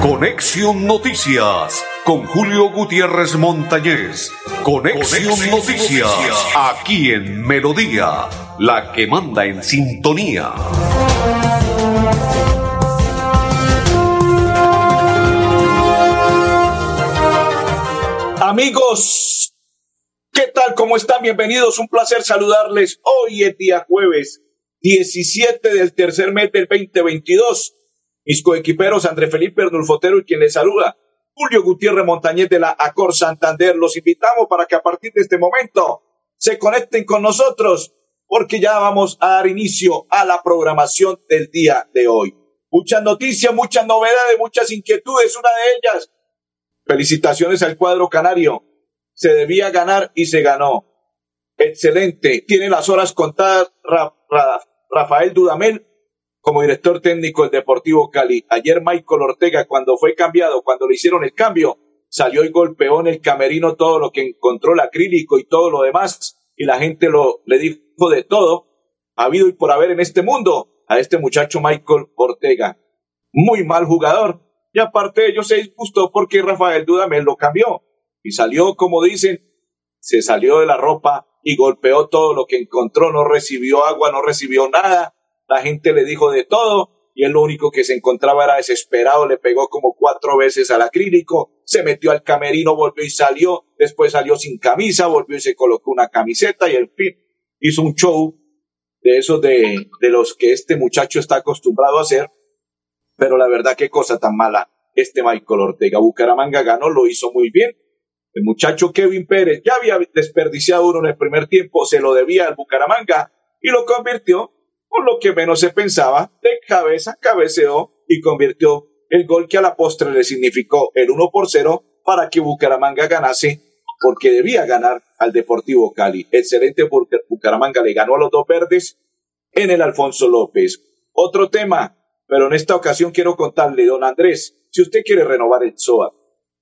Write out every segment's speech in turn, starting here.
Conexión Noticias con Julio Gutiérrez Montañez. Conexión, Noticias, aquí en Melodía, la que manda en sintonía. Amigos, ¿qué tal? ¿Cómo están? Bienvenidos. Un placer saludarles. Hoy es día jueves 17 del tercer mes del 2022. Mis coequiperos André Felipe Ernulfotero y quien les saluda, Julio Gutiérrez Montañez de la Acor Santander. Los invitamos para que a partir de este momento se conecten con nosotros porque ya vamos a dar inicio a la programación del día de hoy. Muchas noticias, muchas novedades, muchas inquietudes. Una de ellas, felicitaciones al cuadro canario. Se debía ganar y se ganó. Excelente. Tiene las horas contadas Rafael Dudamel como director técnico del Deportivo Cali. Ayer Michael Ortega, cuando fue cambiado, cuando le hicieron el cambio, salió y golpeó en el camerino todo lo que encontró el acrílico y todo lo demás, y la gente lo le dijo de todo, ha habido y por haber en este mundo, a este muchacho Michael Ortega. Muy mal jugador. Y aparte de ello se disgustó porque Rafael Dudamel lo cambió. Y salió, como dicen, se salió de la ropa y golpeó todo lo que encontró, no recibió agua, no recibió nada, la gente le dijo de todo y él lo único que se encontraba era desesperado, le pegó como cuatro veces al acrílico, se metió al camerino, volvió y salió, después salió sin camisa, volvió y se colocó una camiseta y en fin, hizo un show de esos de, de los que este muchacho está acostumbrado a hacer, pero la verdad qué cosa tan mala. Este Michael Ortega. Bucaramanga ganó, lo hizo muy bien, el muchacho Kevin Pérez ya había desperdiciado uno en el primer tiempo, se lo debía al Bucaramanga y lo convirtió, por lo que menos se pensaba, de cabeza, cabeceó y convirtió el gol que a la postre le significó el 1 por 0 para que Bucaramanga ganase, porque debía ganar al Deportivo Cali. Excelente porque Bucaramanga le ganó a los dos verdes en el Alfonso López. Otro tema, pero en esta ocasión quiero contarle, don Andrés, si usted quiere renovar el SOA,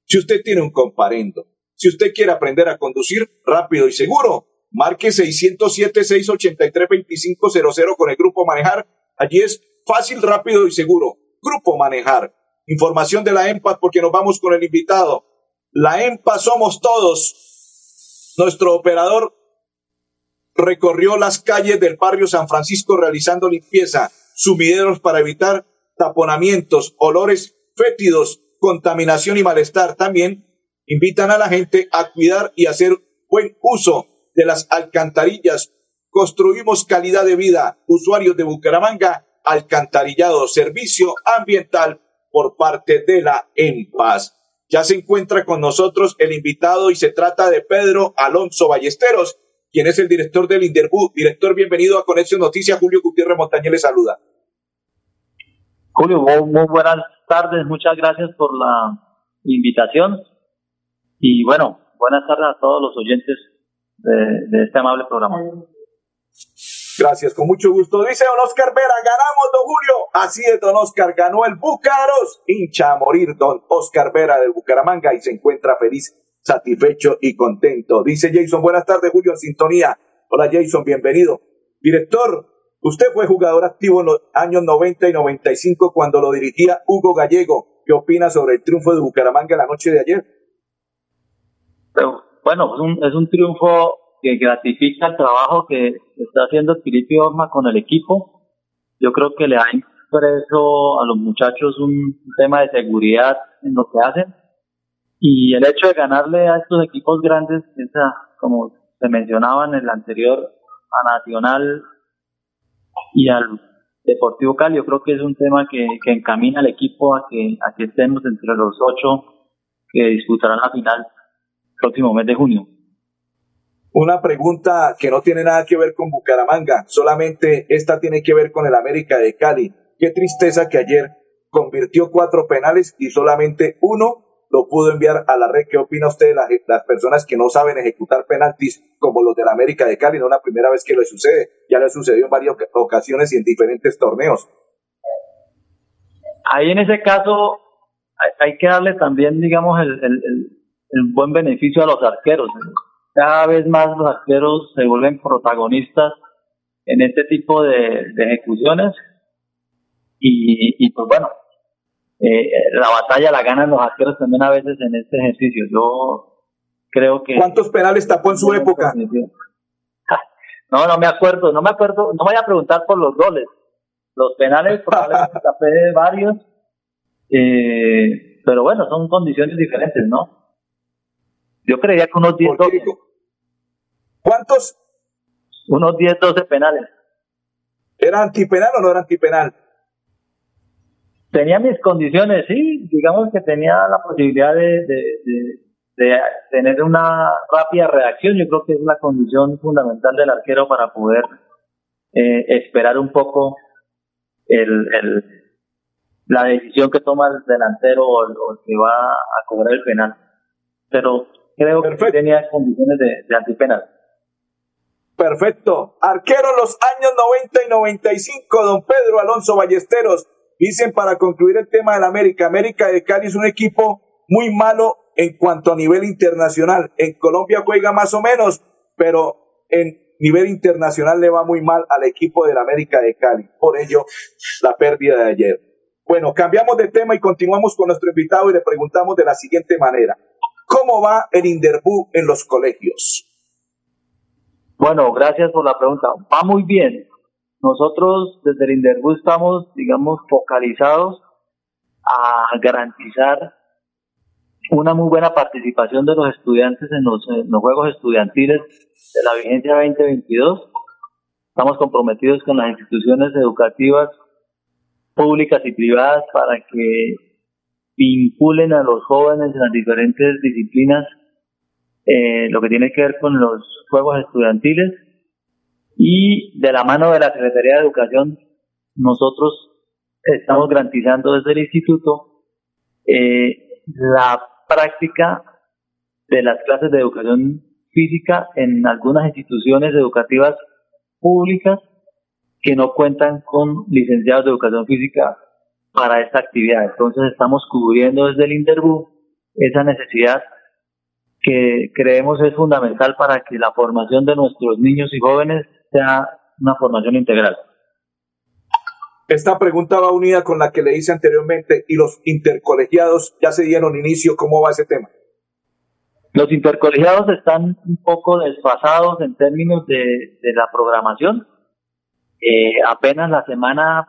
si usted tiene un comparendo, si usted quiere aprender a conducir rápido y seguro, marque 607-683-2500 con el Grupo Manejar. Allí es fácil, rápido y seguro. Grupo Manejar. Información de la EMPA porque nos vamos con el invitado. La EMPA somos todos. Nuestro operador recorrió las calles del barrio San Francisco realizando limpieza, sumideros para evitar taponamientos, olores fétidos, contaminación y malestar. También invitan a la gente a cuidar y hacer buen uso de las alcantarillas. Construimos calidad de vida. Usuarios de Bucaramanga, alcantarillado, servicio ambiental por parte de la EMPAS. Ya se encuentra con nosotros el invitado y se trata de Pedro Alonso Ballesteros, quien es el director del Inderbú. Director, bienvenido a Conexión Noticias. Julio Gutiérrez Montañez le saluda. Julio, muy buenas tardes. Muchas gracias por la invitación. Y bueno, buenas tardes a todos los oyentes de, este amable programa. Gracias, con mucho gusto. Dice don Oscar Vera, ganamos, don Julio. Así es, don Oscar, ganó el Búcaros. Hincha a morir, don Oscar Vera del Bucaramanga y se encuentra feliz, satisfecho y contento. Dice Jason, buenas tardes, Julio, en sintonía. Hola, Jason, bienvenido. Director, usted fue jugador activo en los años 90 y 95 cuando lo dirigía Hugo Gallego. ¿Qué opina sobre el triunfo de Bucaramanga la noche de ayer? Bueno, es un, es un triunfo que gratifica el trabajo que está haciendo Filipe Orma con el equipo. Yo creo que le ha impreso a los muchachos un tema de seguridad en lo que hacen. Y el hecho de ganarle a estos equipos grandes, esa, como se mencionaba en el anterior, a Nacional y al Deportivo Cali, yo creo que es un tema que, que encamina al equipo a que, a que estemos entre los ocho que disputarán la final próximo mes de junio. Una pregunta que no tiene nada que ver con Bucaramanga, solamente esta tiene que ver con el América de Cali. Qué tristeza que ayer convirtió cuatro penales y solamente uno lo pudo enviar a la red. ¿Qué opina usted de las, personas que no saben ejecutar penaltis como los del América de Cali? No es la primera vez que le sucede, ya le sucedió en varias ocasiones y en diferentes torneos. Ahí en ese caso hay, que darle también, digamos, el el buen beneficio a los arqueros. Cada vez más los arqueros se vuelven protagonistas en este tipo de, ejecuciones y, pues bueno, eh, la batalla la ganan los arqueros también a veces en este ejercicio. Yo creo que... ¿Cuántos penales tapó en su época? No, no me acuerdo, no me acuerdo, no voy a preguntar por los goles. Los penales probablemente tapé varios, eh, pero bueno, son condiciones diferentes, ¿no? Yo creía que unos 10, 12. ¿Cuántos? Unos 10, 12 penales. ¿Era antipenal o no era antipenal? Tenía mis condiciones, sí, digamos que tenía la posibilidad de, de, tener una rápida reacción. Yo creo que es la condición fundamental del arquero para poder eh, esperar un poco el, el, la decisión que toma el delantero o el, que va a cobrar el penal. Pero creo que tenía condiciones de, de antipenal. Perfecto. Arquero los años 90 y 95, don Pedro Alonso Ballesteros. Dicen para concluir el tema del América. América de Cali es un equipo muy malo en cuanto a nivel internacional. En Colombia juega más o menos, pero en nivel internacional le va muy mal al equipo del América de Cali. Por ello, la pérdida de ayer. Bueno, cambiamos de tema y continuamos con nuestro invitado y le preguntamos de la siguiente manera. ¿Cómo va el Inderbú en los colegios? Bueno, gracias por la pregunta. Va muy bien. Nosotros desde el Inderbú estamos, digamos, focalizados a garantizar una muy buena participación de los estudiantes en los, Juegos Estudiantiles de la vigencia 2022. Estamos comprometidos con las instituciones educativas públicas y privadas para que vinculen a los jóvenes en las diferentes disciplinas eh, lo que tiene que ver con los Juegos Estudiantiles. Y de la mano de la Secretaría de Educación nosotros estamos garantizando desde el instituto eh, la práctica de las clases de educación física en algunas instituciones educativas públicas que no cuentan con licenciados de educación física para esta actividad. Entonces estamos cubriendo desde el Interbú esa necesidad que creemos es fundamental para que la formación de nuestros niños y jóvenes sea una formación integral. Esta pregunta va unida con la que le hice anteriormente y los intercolegiados ya se dieron inicio. ¿Cómo va ese tema? Los intercolegiados están un poco desfasados en términos de, la programación. Eh, apenas la semana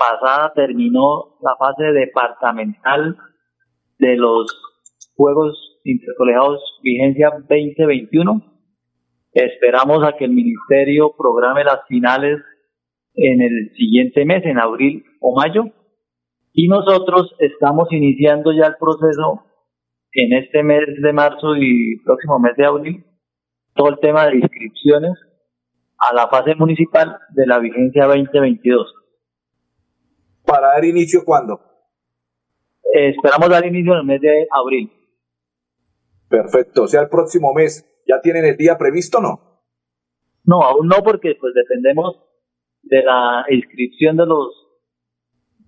pasada terminó la fase departamental de los Juegos Intercolegiados Vigencia 2021. Esperamos a que el Ministerio programe las finales en el siguiente mes, en abril o mayo. Y nosotros estamos iniciando ya el proceso en este mes de marzo y próximo mes de abril, todo el tema de inscripciones a la fase municipal de la vigencia 2022. ¿Para dar inicio cuándo? esperamos dar inicio en el mes de abril. Perfecto, o sea, el próximo mes, ¿ya tienen el día previsto o no? No, aún no, porque pues dependemos de la inscripción de los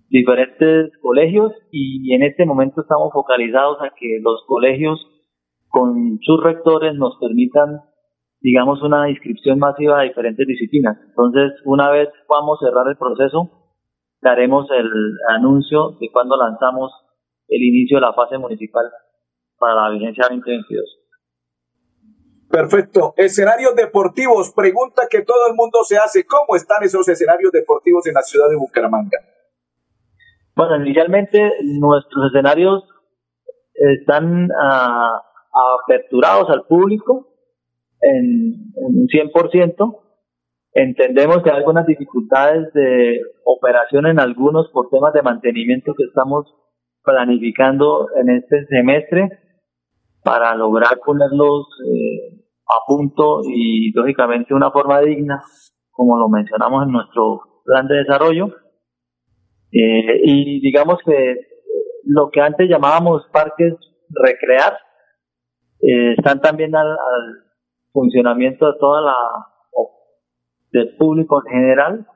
diferentes colegios y en este momento estamos focalizados a que los colegios con sus rectores nos permitan, digamos, una inscripción masiva a diferentes disciplinas. Entonces, una vez vamos a cerrar el proceso, daremos el anuncio de cuando lanzamos el inicio de la fase municipal para la vigencia 2022. Perfecto. Escenarios deportivos. Pregunta que todo el mundo se hace. ¿Cómo están esos escenarios deportivos en la ciudad de Bucaramanga? Bueno, inicialmente nuestros escenarios están uh, aperturados al público en, en 100%. Entendemos que hay algunas dificultades de operación en algunos por temas de mantenimiento que estamos planificando en este semestre para lograr ponerlos eh, a punto y lógicamente una forma digna, como lo mencionamos en nuestro plan de desarrollo. Eh, y digamos que lo que antes llamábamos parques recrear, eh, están también al, funcionamiento de toda la del público en general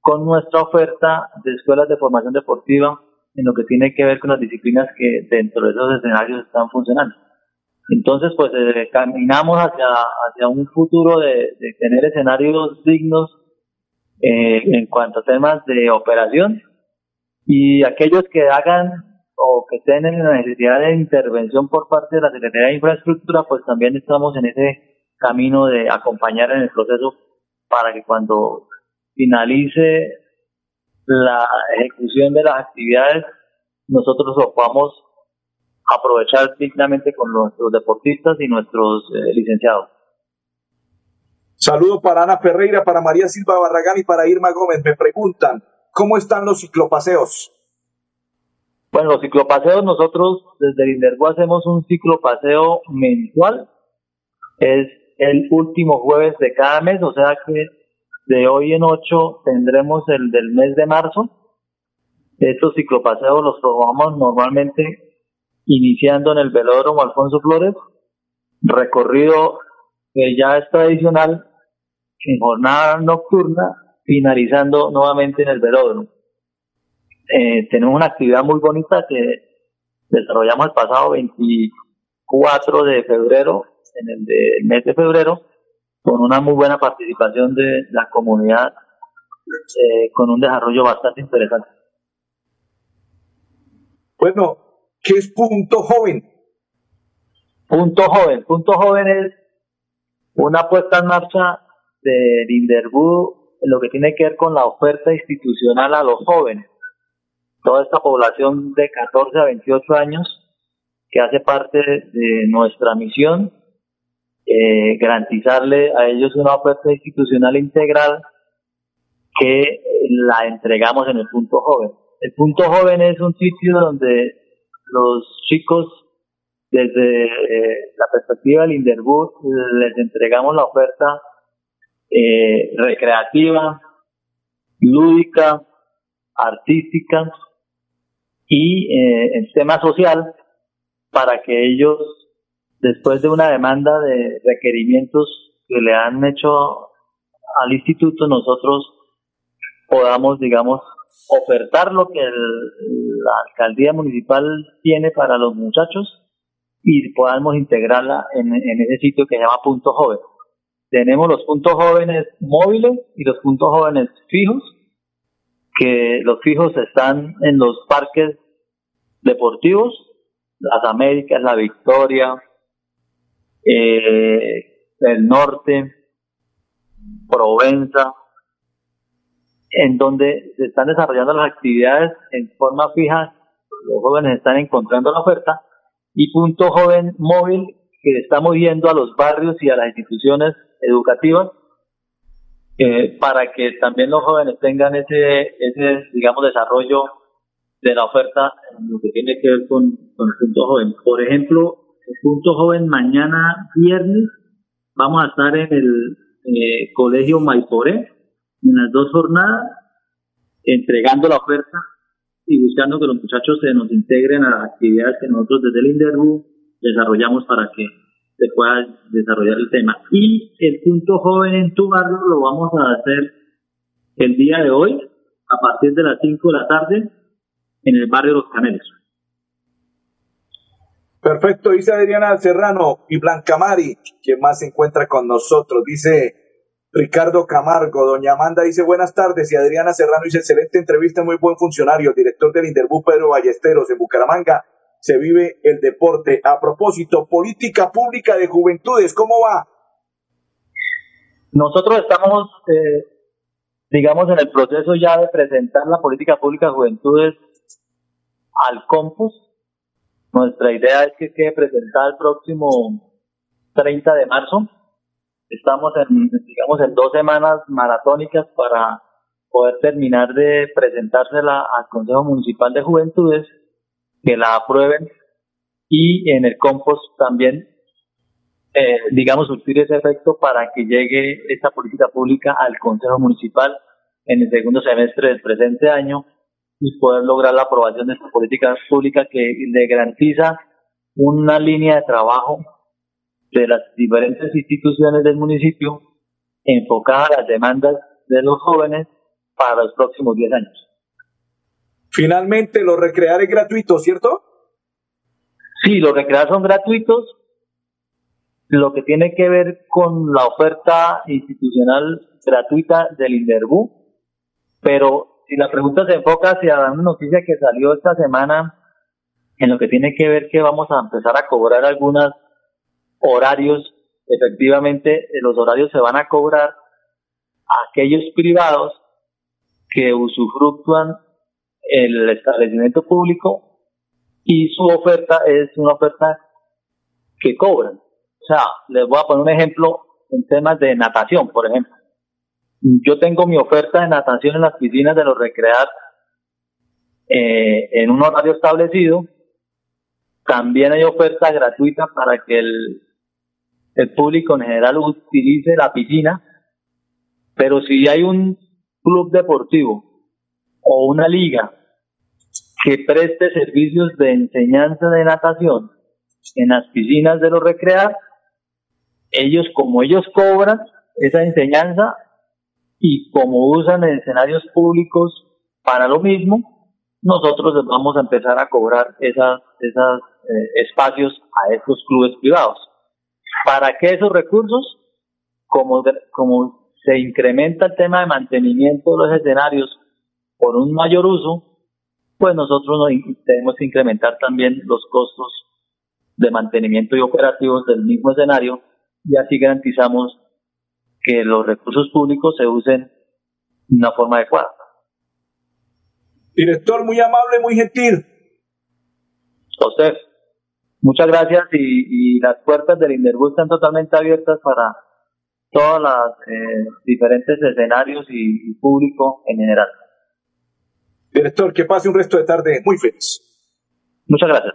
con nuestra oferta de escuelas de formación deportiva en lo que tiene que ver con las disciplinas que dentro de esos escenarios están funcionando. Entonces, pues eh, caminamos hacia, hacia un futuro de, tener escenarios dignos eh, en cuanto a temas de operación y aquellos que hagan o que tienen la necesidad de intervención por parte de la Secretaría de Infraestructura, pues también estamos en ese camino de acompañar en el proceso para que cuando finalice la ejecución de las actividades, nosotros lo podamos aprovechar dignamente con nuestros deportistas y nuestros eh, licenciados. Saludo para Ana Ferreira, para María Silva Barragán y para Irma Gómez. Me preguntan, ¿cómo están los ciclopaseos? Bueno, los ciclopaseos nosotros desde el Indergo hacemos un ciclopaseo mensual. Es el último jueves de cada mes, o sea que de hoy en ocho tendremos el del mes de marzo. Estos ciclopaseos los programamos normalmente iniciando en el velódromo Alfonso Flores, recorrido que ya es tradicional en jornada nocturna, finalizando nuevamente en el velódromo. Eh, tenemos una actividad muy bonita que desarrollamos el pasado 24 de febrero, en el, mes de febrero, con una muy buena participación de la comunidad, eh, con un desarrollo bastante interesante. Bueno, ¿qué es Punto Joven? Punto Joven. Punto Joven es una puesta en marcha del Inderbu en lo que tiene que ver con la oferta institucional a los jóvenes. Toda esta población de 14 a 28 años que hace parte de nuestra misión eh, garantizarle a ellos una oferta institucional integral que la entregamos en el punto joven. El punto joven es un sitio donde los chicos, desde eh, la perspectiva del Inderbus, les entregamos la oferta eh, recreativa, lúdica, artística y eh, en tema social para que ellos después de una demanda de requerimientos que le han hecho al instituto, nosotros podamos, digamos, ofertar lo que la alcaldía municipal tiene para los muchachos y podamos integrarla en, en ese sitio que se llama Punto Joven. Tenemos los puntos jóvenes móviles y los puntos jóvenes fijos, que los fijos están en los parques deportivos, las Américas, la Victoria, eh, el norte, Provenza, en donde se están desarrollando las actividades en forma fija, los jóvenes están encontrando la oferta, y Punto Joven Móvil, que está moviendo a los barrios y a las instituciones educativas, eh, para que también los jóvenes tengan ese, ese, digamos, desarrollo de la oferta en lo que tiene que ver con, con el punto joven. Por ejemplo, Punto Joven mañana viernes vamos a estar en el eh, Colegio Maiporé en las dos jornadas entregando la oferta y buscando que los muchachos se nos integren a las actividades que nosotros desde el Inderbu desarrollamos para que se pueda desarrollar el tema. Y el punto joven en tu barrio lo vamos a hacer el día de hoy a partir de las 5 de la tarde en el barrio Los Canelos. Perfecto, dice Adriana Serrano y Blanca Mari, quien más se encuentra con nosotros. Dice Ricardo Camargo, doña Amanda dice buenas tardes y Adriana Serrano dice excelente entrevista, muy buen funcionario, director del Interbú Pedro Ballesteros en Bucaramanga. Se vive el deporte. A propósito, política pública de juventudes, ¿cómo va? Nosotros estamos, eh, digamos, en el proceso ya de presentar la política pública de juventudes al COMPUS nuestra idea es que quede presentada el próximo 30 de marzo. Estamos en, digamos, en dos semanas maratónicas para poder terminar de presentársela al Consejo Municipal de Juventudes, que la aprueben y en el compost también, eh, digamos, surtir ese efecto para que llegue esta política pública al Consejo Municipal en el segundo semestre del presente año y poder lograr la aprobación de esta política pública que le garantiza una línea de trabajo de las diferentes instituciones del municipio enfocada a las demandas de los jóvenes para los próximos 10 años. Finalmente, los recrear es gratuito, ¿cierto? Sí, los recrear son gratuitos. Lo que tiene que ver con la oferta institucional gratuita del INDERBU, Pero si la pregunta se enfoca hacia una noticia que salió esta semana en lo que tiene que ver que vamos a empezar a cobrar algunos horarios, efectivamente eh, los horarios se van a cobrar a aquellos privados que usufructúan el establecimiento público y su oferta es una oferta que cobran. O sea, les voy a poner un ejemplo en temas de natación, por ejemplo. Yo tengo mi oferta de natación en las piscinas de los recrear eh, en un horario establecido. También hay oferta gratuita para que el, el público en general utilice la piscina. Pero si hay un club deportivo o una liga que preste servicios de enseñanza de natación en las piscinas de los recrear, ellos como ellos cobran esa enseñanza y como usan escenarios públicos para lo mismo, nosotros vamos a empezar a cobrar esas, esos eh, espacios a estos clubes privados. ¿Para qué esos recursos? Como, como se incrementa el tema de mantenimiento de los escenarios por un mayor uso, pues nosotros tenemos que incrementar también los costos de mantenimiento y operativos del mismo escenario y así garantizamos que los recursos públicos se usen de una forma adecuada. Director, muy amable, muy gentil. José, muchas gracias y, las puertas del Inderbus están totalmente abiertas para todos los eh, diferentes escenarios y, y público en general. Director, que pase un resto de tarde muy feliz. Muchas gracias.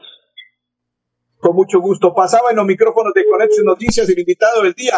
Con mucho gusto. Pasaba en los micrófonos de Conexión Noticias el invitado del día,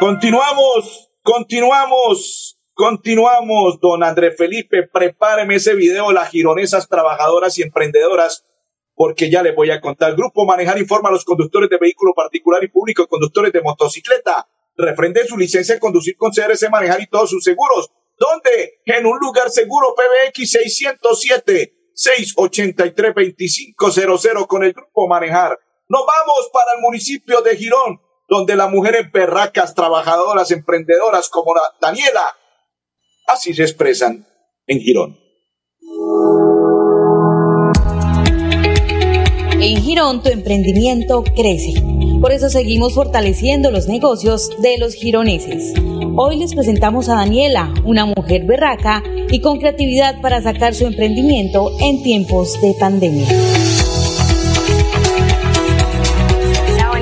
Continuamos, continuamos, continuamos, don André Felipe, prepáreme ese video, las gironesas trabajadoras y emprendedoras, porque ya les voy a contar. Grupo Manejar informa a los conductores de vehículo particular y público, conductores de motocicleta, refrende su licencia de conducir con CRC Manejar y todos sus seguros. ¿Dónde? En un lugar seguro, PBX 607 683 2500 con el Grupo Manejar. Nos vamos para el municipio de Girón donde las mujeres berracas, trabajadoras, emprendedoras como la Daniela, así se expresan en Girón. En Girón tu emprendimiento crece. Por eso seguimos fortaleciendo los negocios de los gironeses. Hoy les presentamos a Daniela, una mujer berraca y con creatividad para sacar su emprendimiento en tiempos de pandemia.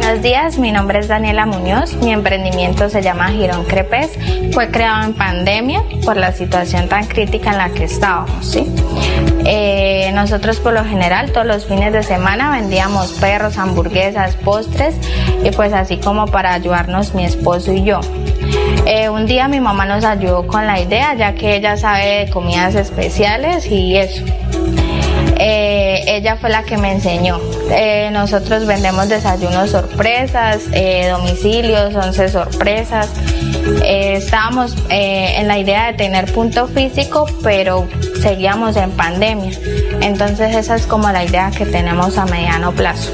Buenos días, mi nombre es Daniela Muñoz, mi emprendimiento se llama Girón Crepes, fue creado en pandemia por la situación tan crítica en la que estábamos. Eh, nosotros por lo general todos los fines de semana vendíamos perros, hamburguesas, postres y pues así como para ayudarnos mi esposo y yo. Eh, un día mi mamá nos ayudó con la idea ya que ella sabe de comidas especiales y eso. Eh, ella fue la que me enseñó. Eh, nosotros vendemos desayunos sorpresas, eh, domicilios, once sorpresas. estábamos en la idea de tener punto físico, pero seguíamos en pandemia. Entonces esa es como la idea que tenemos a mediano plazo.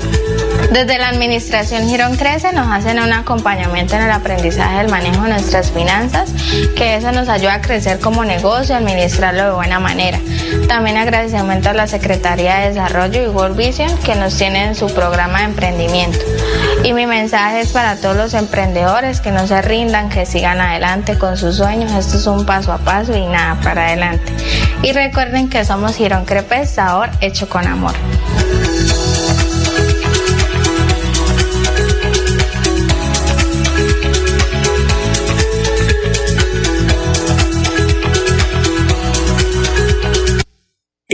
Desde la Administración Girón Crece nos hacen un acompañamiento en el aprendizaje del manejo de nuestras finanzas, que eso nos ayuda a crecer como negocio, administrarlo de buena manera. También agradecimiento a la Secretaría de Desarrollo y World Vision que nos tienen en su programa de emprendimiento. Y mi mensaje es para todos los emprendedores que no se rindan, que sigan adelante con sus sueños. Esto es un paso a paso y nada para adelante. Y recuerden que somos Girón Crepes, sabor hecho con amor.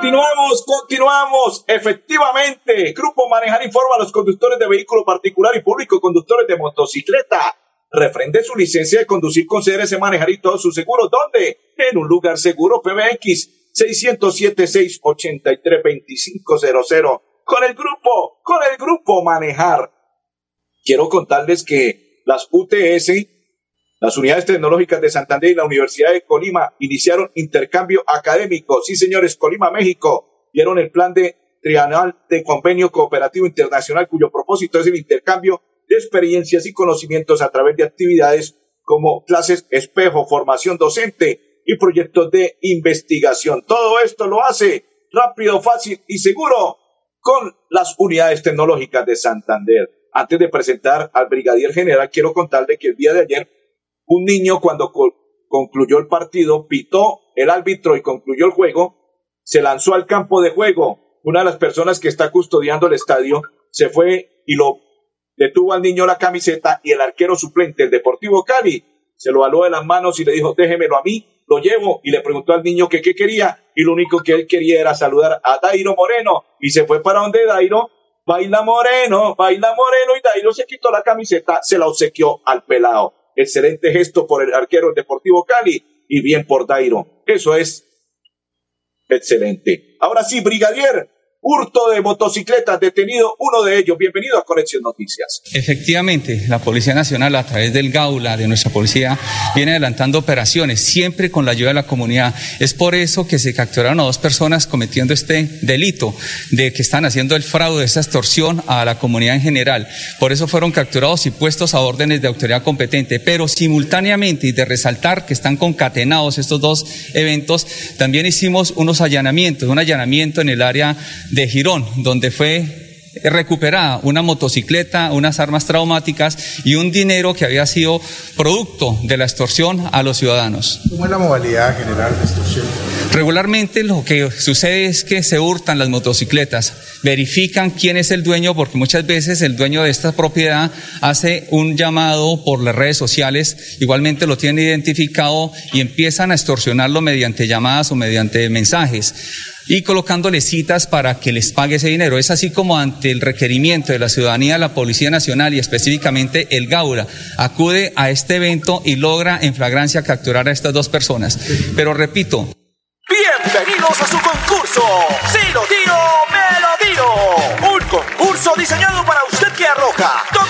Continuamos, continuamos. Efectivamente, Grupo Manejar informa a los conductores de vehículo particular y público, conductores de motocicleta. Refrende su licencia de conducir con CRS Manejar y todos sus seguros. ¿Dónde? En un lugar seguro, PBX 607-683-2500. Con el grupo, con el grupo Manejar. Quiero contarles que las UTS las unidades tecnológicas de Santander y la Universidad de Colima iniciaron intercambio académico. Sí, señores, Colima, México, dieron el plan de trianual de convenio cooperativo internacional cuyo propósito es el intercambio de experiencias y conocimientos a través de actividades como clases espejo, formación docente y proyectos de investigación. Todo esto lo hace rápido, fácil y seguro con las unidades tecnológicas de Santander. Antes de presentar al brigadier general, quiero contarle que el día de ayer un niño cuando concluyó el partido, pitó el árbitro y concluyó el juego, se lanzó al campo de juego. Una de las personas que está custodiando el estadio se fue y lo detuvo al niño la camiseta y el arquero suplente, el Deportivo Cali, se lo aló de las manos y le dijo, déjemelo a mí, lo llevo y le preguntó al niño que qué quería y lo único que él quería era saludar a Dairo Moreno y se fue para donde Dairo, baila Moreno, baila Moreno y Dairo se quitó la camiseta, se la obsequió al pelado. Excelente gesto por el arquero Deportivo Cali y bien por Dairo. Eso es excelente. Ahora sí, brigadier, hurto de motocicletas, detenido uno de ellos. Bienvenido a Conexión Noticias. Efectivamente, la Policía Nacional a través del Gaula, de nuestra policía, viene adelantando operaciones, siempre con la ayuda de la comunidad. Es por eso que se capturaron a dos personas cometiendo este delito de que están haciendo el fraude, esa extorsión a la comunidad en general. Por eso fueron capturados y puestos a órdenes de autoridad competente. Pero simultáneamente, y de resaltar que están concatenados estos dos eventos, también hicimos unos allanamientos, un allanamiento en el área de Girón, donde fue recuperada una motocicleta, unas armas traumáticas y un dinero que había sido producto de la extorsión a los ciudadanos. ¿Cómo es la modalidad general de extorsión? Regularmente lo que sucede es que se hurtan las motocicletas, verifican quién es el dueño, porque muchas veces el dueño de esta propiedad hace un llamado por las redes sociales, igualmente lo tienen identificado y empiezan a extorsionarlo mediante llamadas o mediante mensajes y colocándole citas para que les pague ese dinero. Es así como ante el requerimiento de la ciudadanía, la Policía Nacional y específicamente el Gaura acude a este evento y logra en flagrancia capturar a estas dos personas. Pero repito. Bienvenidos a su concurso. Si lo tiro, me lo tiro. Un concurso diseñado para usted que arroja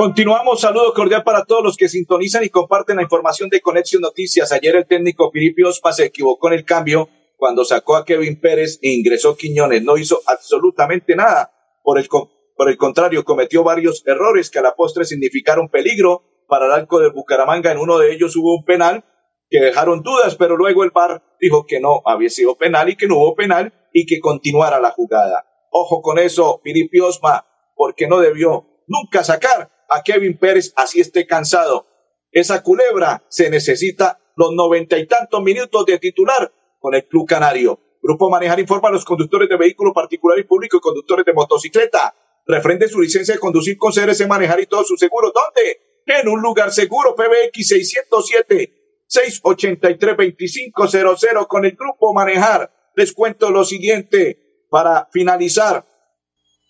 Continuamos, saludo cordial para todos los que sintonizan y comparten la información de Conexión Noticias. Ayer el técnico Filipe Ospa se equivocó en el cambio cuando sacó a Kevin Pérez e ingresó Quiñones. No hizo absolutamente nada. Por el, por el contrario, cometió varios errores que a la postre significaron peligro para el arco de Bucaramanga. En uno de ellos hubo un penal que dejaron dudas, pero luego el VAR dijo que no había sido penal y que no hubo penal y que continuara la jugada. Ojo con eso, Filipe Osma, porque no debió nunca sacar a Kevin Pérez así esté cansado. Esa culebra se necesita los noventa y tantos minutos de titular con el Club Canario. Grupo Manejar informa a los conductores de vehículo particular y público y conductores de motocicleta. Refrende su licencia de conducir con CRS Manejar y todos sus seguros. ¿Dónde? En un lugar seguro, PBX 607 683 2500 con el Grupo Manejar. Les cuento lo siguiente para finalizar.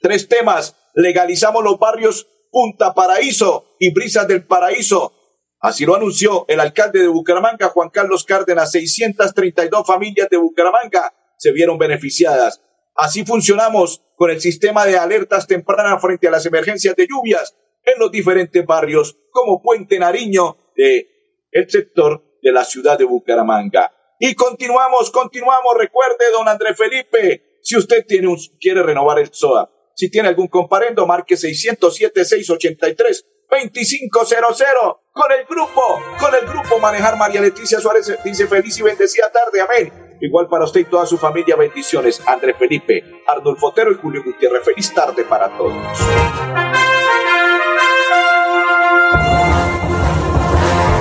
Tres temas. Legalizamos los barrios Punta Paraíso y Brisas del Paraíso. Así lo anunció el alcalde de Bucaramanga, Juan Carlos Cárdenas. 632 familias de Bucaramanga se vieron beneficiadas. Así funcionamos con el sistema de alertas tempranas frente a las emergencias de lluvias en los diferentes barrios, como Puente Nariño, de el sector de la ciudad de Bucaramanga. Y continuamos, continuamos. Recuerde, don Andrés Felipe, si usted tiene quiere renovar el SOA, si tiene algún comparendo, marque 607-683. 2500 con el grupo, con el grupo Manejar María Leticia Suárez dice feliz y bendecida tarde, amén. Igual para usted y toda su familia, bendiciones. Andrés Felipe, Arnulfo Otero y Julio Gutiérrez, feliz tarde para todos.